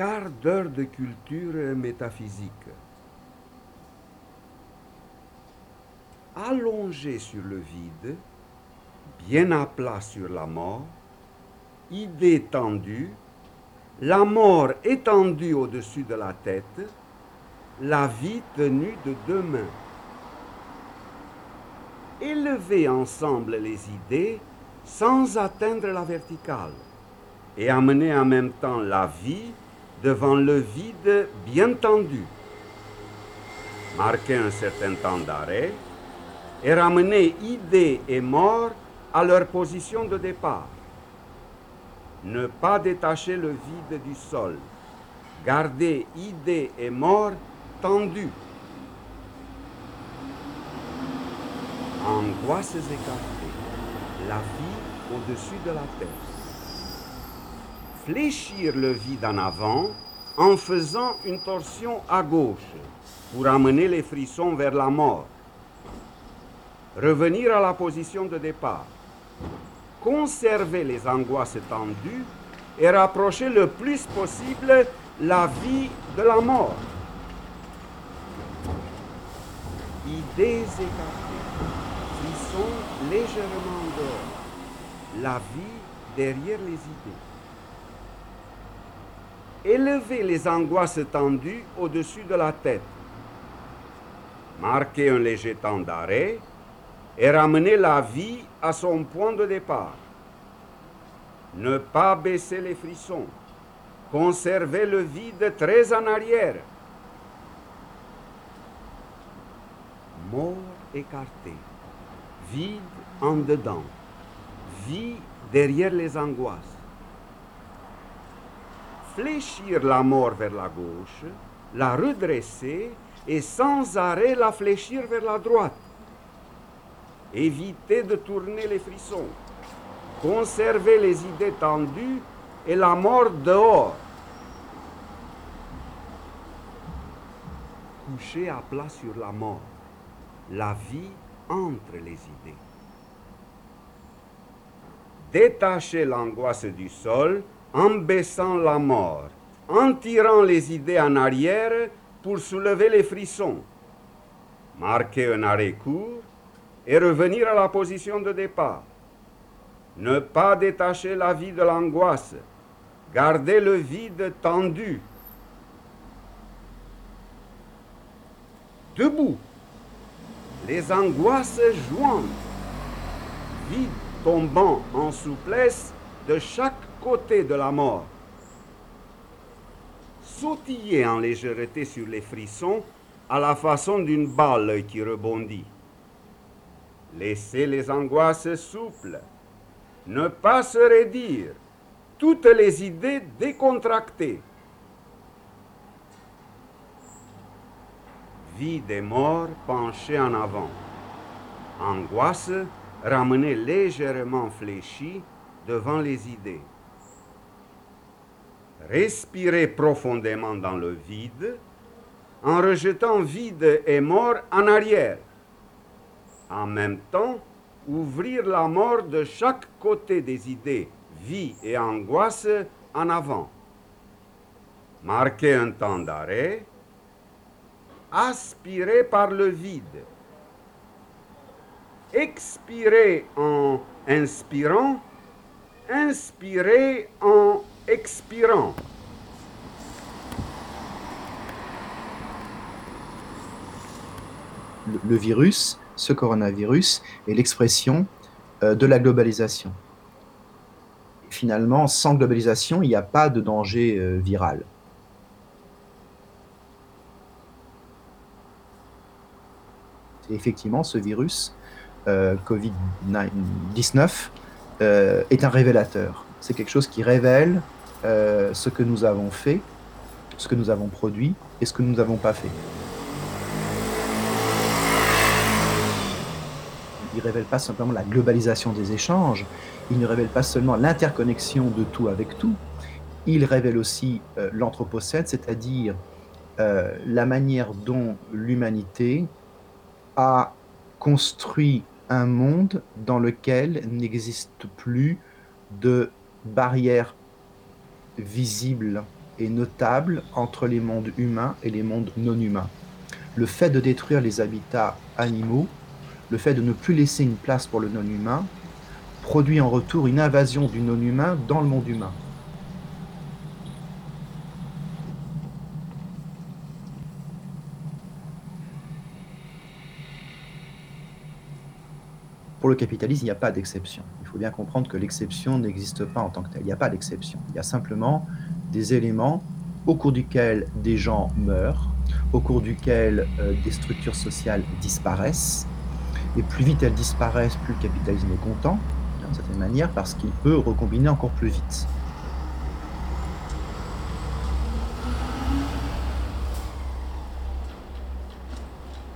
quart d'heure de culture métaphysique. Allongé sur le vide, bien à plat sur la mort, idée tendue, la mort étendue au-dessus de la tête, la vie tenue de deux mains. Élever ensemble les idées sans atteindre la verticale et amener en même temps la vie devant le vide bien tendu. Marquer un certain temps d'arrêt et ramener idées et mort à leur position de départ. Ne pas détacher le vide du sol. Garder idées et mort tendues. Angoisses écartées. La vie au-dessus de la tête. Fléchir le vide en avant en faisant une torsion à gauche pour amener les frissons vers la mort revenir à la position de départ, conserver les angoisses tendues et rapprocher le plus possible la vie de la mort. Idées écartées, sont légèrement dehors, la vie derrière les idées. Élever les angoisses tendues au-dessus de la tête. Marquer un léger temps d'arrêt et ramener la vie à son point de départ. Ne pas baisser les frissons, conserver le vide très en arrière. Mort écarté, vide en dedans, vie derrière les angoisses. Fléchir la mort vers la gauche, la redresser et sans arrêt la fléchir vers la droite éviter de tourner les frissons, conserver les idées tendues et la mort dehors. Coucher à plat sur la mort, la vie entre les idées. Détacher l'angoisse du sol en baissant la mort, en tirant les idées en arrière pour soulever les frissons. Marquer un arrêt court et revenir à la position de départ. Ne pas détacher la vie de l'angoisse. Garder le vide tendu. Debout. Les angoisses jointes. Vide tombant en souplesse de chaque côté de la mort. Sautiller en légèreté sur les frissons à la façon d'une balle qui rebondit. Laissez les angoisses souples. Ne pas se raidir. Toutes les idées décontractées. Vie des morts penchée en avant. Angoisse ramenée légèrement fléchie devant les idées. Respirez profondément dans le vide en rejetant vide et mort en arrière en même temps ouvrir la mort de chaque côté des idées, vie et angoisse en avant. Marquer un temps d'arrêt, aspirer par le vide, expirer en inspirant, inspirer en expirant. le virus ce coronavirus est l'expression euh, de la globalisation. Finalement, sans globalisation, il n'y a pas de danger euh, viral. effectivement, ce virus euh, Covid-19 est un révélateur. C'est quelque chose qui révèle ce que nous avons fait, ce que nous avons produit et ce que nous n'avons pas fait. il révèle pas simplement la globalisation des échanges, il ne révèle pas seulement l'interconnexion de tout avec tout, il révèle aussi euh, l'anthropocène, c'est-à-dire euh, la manière dont l'humanité a construit un monde dans lequel n'existe plus de barrières visibles est notable entre les mondes humains et les mondes non humains. Le fait de détruire les habitats animaux, le fait de ne plus laisser une place pour le non humain, produit en retour une invasion du non humain dans le monde humain. Pour le capitalisme, il n'y a pas d'exception. Il faut bien comprendre que l'exception n'existe pas en tant que telle. Il n'y a pas d'exception. Il y a simplement des éléments au cours duquel des gens meurent, au cours duquel euh, des structures sociales disparaissent. Et plus vite elles disparaissent, plus le capitalisme est content, d'une certaine manière, parce qu'il peut recombiner encore plus vite.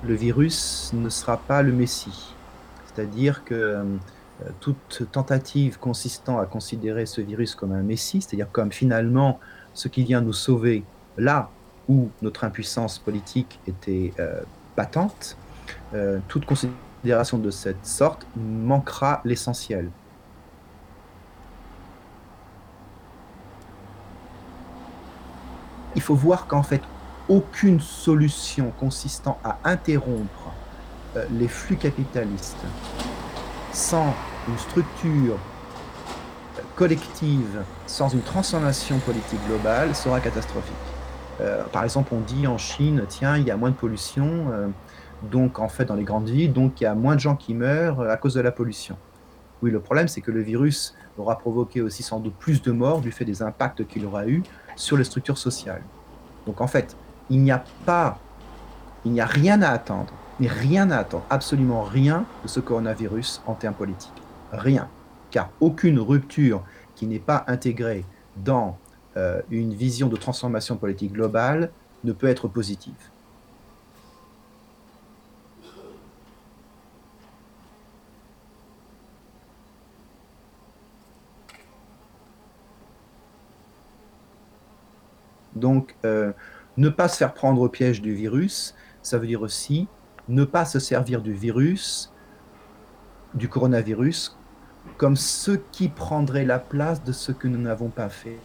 Le virus ne sera pas le Messie c'est-à-dire que euh, toute tentative consistant à considérer ce virus comme un messie, c'est-à-dire comme finalement ce qui vient nous sauver là où notre impuissance politique était euh, patente, euh, toute considération de cette sorte manquera l'essentiel. Il faut voir qu'en fait, aucune solution consistant à interrompre euh, les flux capitalistes sans une structure collective, sans une transformation politique globale, sera catastrophique. Euh, par exemple, on dit en Chine, tiens, il y a moins de pollution, euh, donc en fait dans les grandes villes, donc il y a moins de gens qui meurent à cause de la pollution. Oui, le problème, c'est que le virus aura provoqué aussi sans doute plus de morts du fait des impacts qu'il aura eu sur les structures sociales. Donc en fait, il n'y a pas, il n'y a rien à attendre mais rien à attendre, absolument rien de ce coronavirus en termes politiques. Rien. Car aucune rupture qui n'est pas intégrée dans euh, une vision de transformation politique globale ne peut être positive. Donc, euh, ne pas se faire prendre au piège du virus, ça veut dire aussi ne pas se servir du virus, du coronavirus, comme ce qui prendrait la place de ce que nous n'avons pas fait.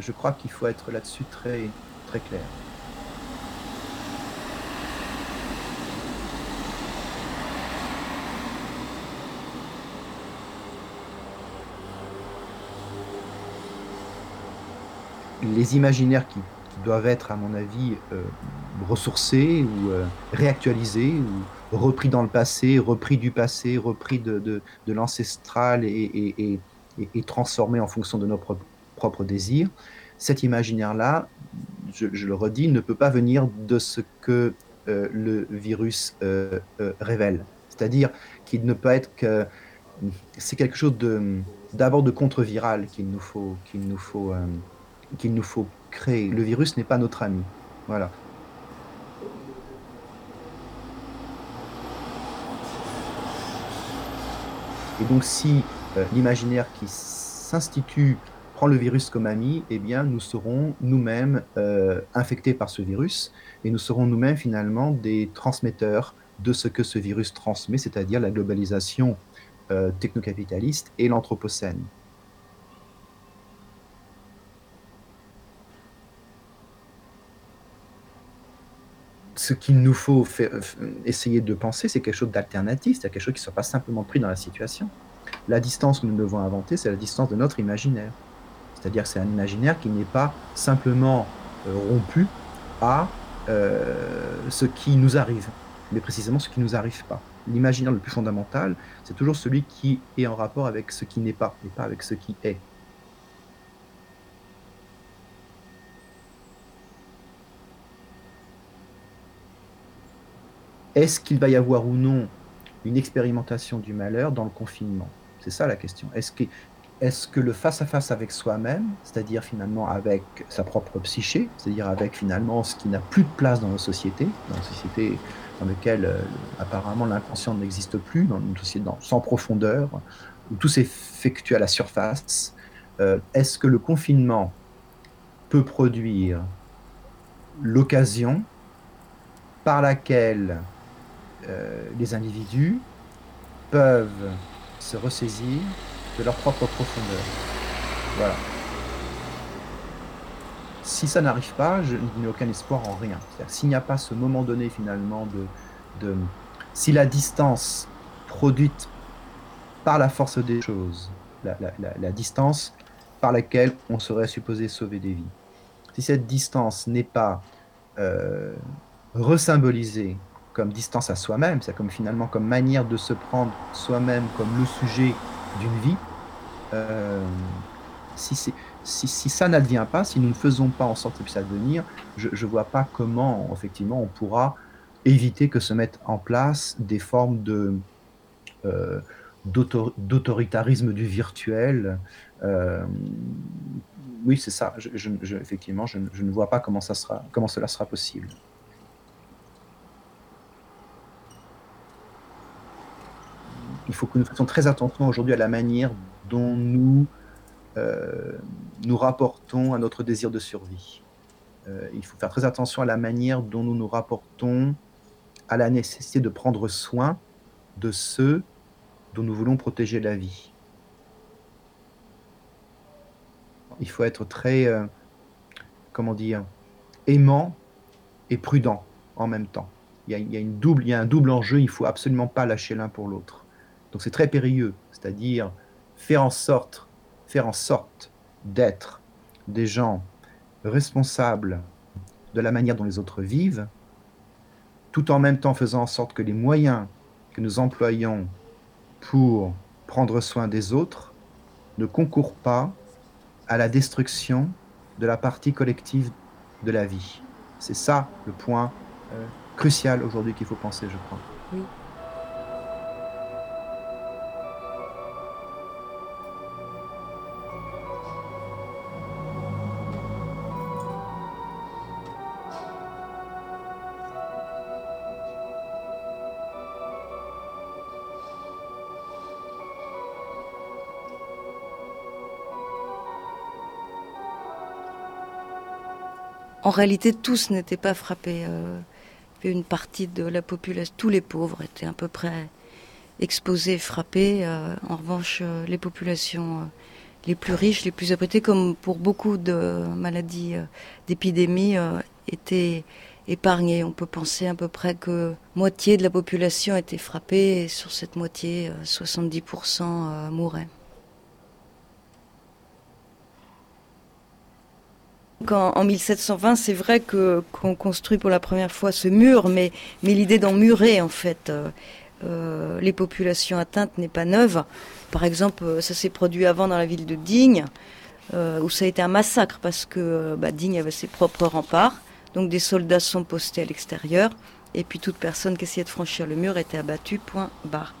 Je, crois qu'il faut être là-dessus très, très clair. Les imaginaires qui doivent être, à mon avis, euh, ressourcés ou euh, réactualisés ou repris dans le passé, repris du passé, repris de, de, l'ancestral et, et, et, transformés en fonction de nos propres, désirs. Cet imaginaire-là, je, le redis, ne peut pas venir de ce que euh, le virus révèle. C'est-à-dire qu'il ne peut être que... C'est quelque chose d'abord de, contre-viral qu'il nous faut, qu'il nous faut, qu'il nous faut Le virus n'est pas notre ami. Voilà. Et donc si euh, l'imaginaire qui s'institue prend le virus comme ami, eh bien nous serons nous-mêmes euh, infectés par ce virus et nous serons nous-mêmes finalement des transmetteurs de ce que ce virus transmet, c'est-à-dire la globalisation euh, technocapitaliste et l'anthropocène. Ce qu'il nous faut euh, essayer de penser, c'est quelque chose d'alternatif, c'est quelque chose qui ne soit pas simplement pris dans la situation. La distance que nous devons inventer, c'est la distance de notre imaginaire. C'est-à-dire c'est un imaginaire qui n'est pas simplement euh, rompu à euh, ce qui nous arrive, mais précisément ce qui ne nous arrive pas. L'imaginaire le plus fondamental, c'est toujours celui qui est en rapport avec ce qui n'est pas, et pas avec ce qui est. Est-ce qu'il va y avoir ou non une expérimentation du malheur dans le confinement? C'est ça la question. Est-ce que, le face-à-face avec soi-même, c'est-à-dire finalement avec sa propre psyché, c'est-à-dire avec finalement ce qui n'a plus de place dans nos sociétés, dans une société dans laquelle euh, apparemment l'inconscient n'existe plus, dans une société sans profondeur, où tout s'effectue à la surface, euh, est-ce que le confinement peut produire l'occasion par laquelle les individus peuvent se ressaisir de leur propre profondeur. Voilà. si ça n'arrive pas, je n'ai aucun espoir en rien. S'il n'y a pas ce moment donné finalement de, de... Si la distance produite par la force des choses, la, distance par laquelle on serait supposé sauver des vies, si cette distance n'est pas euh, resymbolisée comme distance à soi-même, c'est comme finalement comme manière de se prendre soi-même comme le sujet d'une vie, euh, si, si, si, ça n'advient pas, si nous ne faisons pas en sorte que ça advenir, je ne vois pas comment effectivement on pourra éviter que se mettent en place des formes euh, d'autoritarisme du virtuel. Euh, oui, c'est ça. Je, effectivement, je, ne vois pas comment, ça sera, comment cela sera possible. Il faut que nous fassions très attention aujourd'hui à la manière dont nous euh, nous rapportons à notre désir de survie. Euh, il faut faire très attention à la manière dont nous nous rapportons à la nécessité de prendre soin de ceux dont nous voulons protéger la vie. Il faut être très, euh, comment dire, aimant et prudent en même temps. Il y, a, une double, il y a un double enjeu, il ne faut absolument pas lâcher l'un pour l'autre. Donc c'est très périlleux, c'est-à-dire faire en sorte d'être des gens responsables de la manière dont les autres vivent, tout en même temps faisant en sorte que les moyens que nous employons pour prendre soin des autres ne concourent pas à la destruction de la partie collective de la vie. C'est ça le point euh, crucial aujourd'hui qu'il faut penser, je crois. En réalité, tous n'étaient pas frappés. Euh, une partie de la population, tous les pauvres étaient à peu près exposés, frappés. Euh, en revanche, euh, les populations les plus riches, les plus abritées, comme pour beaucoup de maladies, d'épidémies, étaient épargnées. On peut penser à peu près que moitié de la population était frappée et sur cette moitié, 70% mouraient. En 1720, c'est vrai qu'on construit pour la première fois ce mur, mais, l'idée d'emmurer en fait euh, euh, les populations atteintes n'est pas neuve. Par exemple, euh, ça s'est produit avant dans la ville de Digne, où ça a été un massacre parce que bah, Digne avait ses propres remparts, donc des soldats sont postés à l'extérieur, et puis toute personne qui essayait de franchir le mur était abattue. Point barre.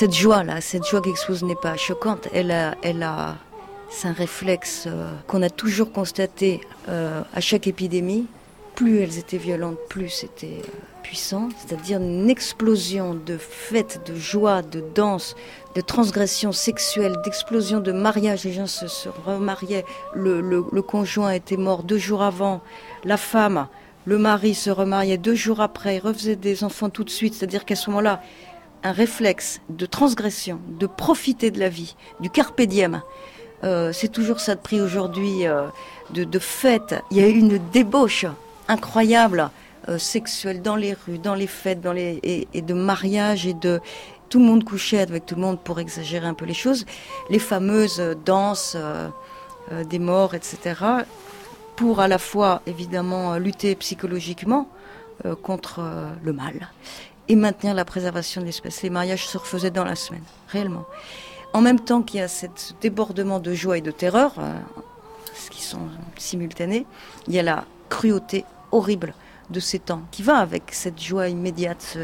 Cette joie-là, cette joie qu'expose n'est pas choquante. Elle a, c'est un réflexe euh, qu'on a toujours constaté euh, à chaque épidémie. Plus elles étaient violentes, plus c'était euh, puissant. C'est-à-dire une explosion de fêtes, de joie, de danse, de transgressions sexuelles, d'explosion de mariage. Les gens se, remariaient. Le, le conjoint était mort deux jours avant. La femme, le mari se remariait deux jours après. Il refaisait des enfants tout de suite. C'est-à-dire qu'à ce moment-là, un réflexe de transgression, de profiter de la vie, du carpe diem. Euh, c'est toujours ça de prix aujourd'hui, euh, de, de fête. Il y a eu une débauche incroyable euh, sexuelle dans les rues, dans les fêtes, dans les et, de mariage et de tout le monde couchait avec tout le monde pour exagérer un peu les choses. Les fameuses danses des morts, etc. Pour à la fois évidemment lutter psychologiquement contre le mal et maintenir la préservation de l'espèce. Les mariages se refaisaient dans la semaine, réellement. En même temps qu'il y a ce débordement de joie et de terreur, euh, ce qui sont simultanés, il y a la cruauté horrible de ces temps, qui va avec cette joie immédiate.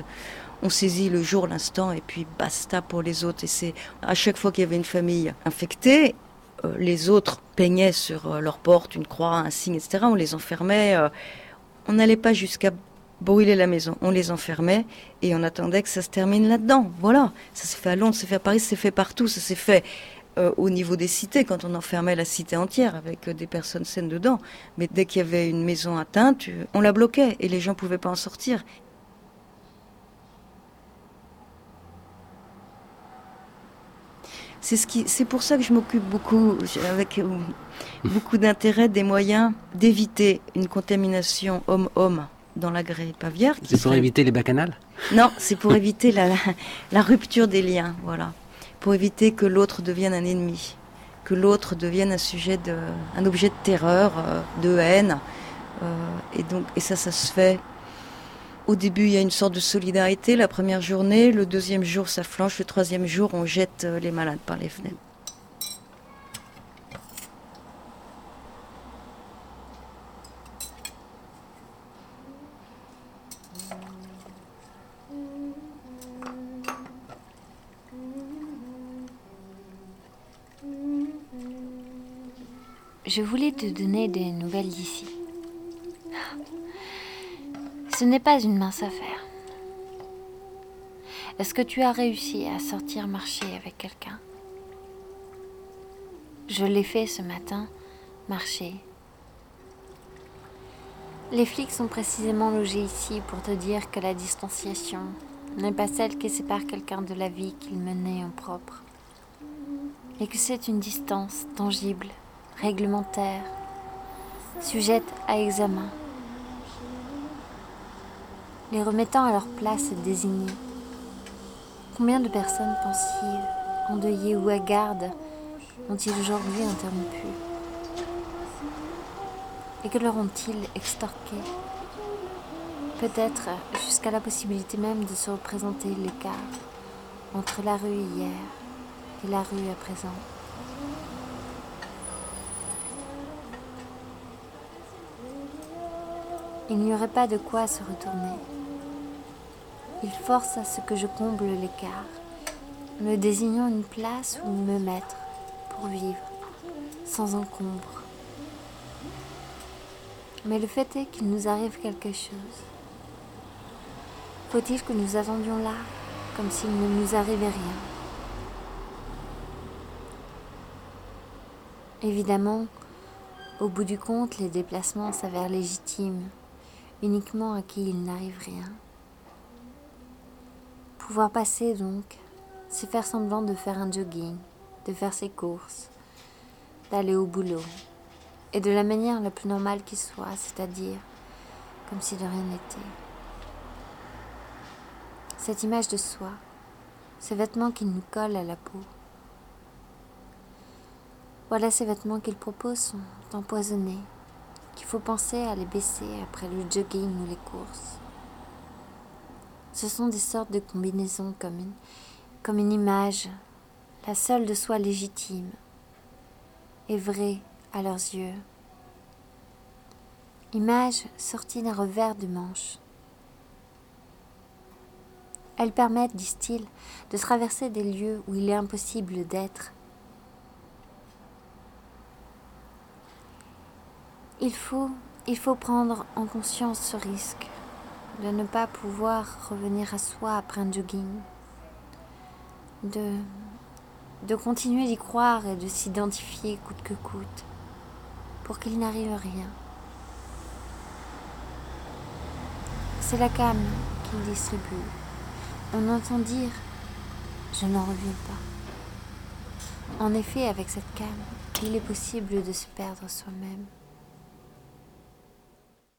On saisit le jour, l'instant, et puis basta pour les autres. Et c'est à chaque fois qu'il y avait une famille infectée, euh, les autres peignaient sur euh, leur porte une croix, un signe, etc. On les enfermait. On n'allait pas jusqu'à brûler la maison. On les enfermait et on attendait que ça se termine là-dedans. Voilà. Ça s'est fait à Londres, ça s'est fait à Paris, ça s'est fait partout. Ça s'est fait au niveau des cités, quand on enfermait la cité entière avec des personnes saines dedans. Mais dès qu'il y avait une maison atteinte, on la bloquait et les gens ne pouvaient pas en sortir. C'est c'est pour ça que je m'occupe beaucoup, avec euh, beaucoup d'intérêt, des moyens d'éviter une contamination homme-homme dans l'agré pavière. C'est pour éviter les bacchanales Non, c'est pour éviter la, la, rupture des liens, voilà. Pour éviter que l'autre devienne un ennemi, que l'autre devienne un sujet de, un objet de terreur, euh, de haine. Euh, et donc, et ça, ça se fait au début, il y a une sorte de solidarité la première journée, le deuxième jour, ça flanche, le troisième jour, on jette euh, les malades par les fenêtres. Je voulais te donner des nouvelles d'ici. Ce n'est pas une mince affaire. Est-ce que tu as réussi à sortir marcher avec quelqu'un? Je l'ai fait ce matin, marcher. Les flics sont précisément logés ici pour te dire que la distanciation n'est pas celle qui sépare quelqu'un de la vie qu'il menait en propre, et que c'est une distance tangible, réglementaire, sujette à examen les remettant à leur place désignée. Combien de personnes pensives, endeuillées ou à garde ont-ils aujourd'hui interrompu? Et que leur ont-ils extorqué? Peut-être jusqu'à la possibilité même de se représenter l'écart entre la rue hier et la rue à présent. Il n'y aurait pas de quoi se retourner. Il force à ce que je comble l'écart, me désignant une place où me mettre pour vivre, sans encombre. Mais le fait est qu'il nous arrive quelque chose. Faut-il que nous attendions là, comme s'il ne nous arrivait rien? Évidemment, au bout du compte, les déplacements s'avèrent légitimes, uniquement à qui il n'arrive rien. Pouvoir passer donc, c'est faire semblant de faire un jogging, de faire ses courses, d'aller au boulot, et de la manière la plus normale qui soit, c'est-à-dire comme si de rien n'était. Cette image de soi, ces vêtements qui nous collent à la peau. Voilà ces vêtements qu'il propose sont empoisonnés, qu'il faut penser à les baisser après le jogging ou les courses. Ce sont des sortes de combinaisons comme une, comme une image, la seule de soi légitime et vraie à leurs yeux. Image sortie d'un revers de manche. Elles permettent, disent-ils, de traverser des lieux où il est impossible d'être. Il faut, prendre en conscience ce risque de ne pas pouvoir revenir à soi après un jogging, de, de continuer d'y croire et de s'identifier coûte que coûte, pour qu'il n'arrive rien. C'est la cam qu'il distribue. On entend dire Je n'en reviens pas. En effet, avec cette cam, il est possible de se perdre soi-même.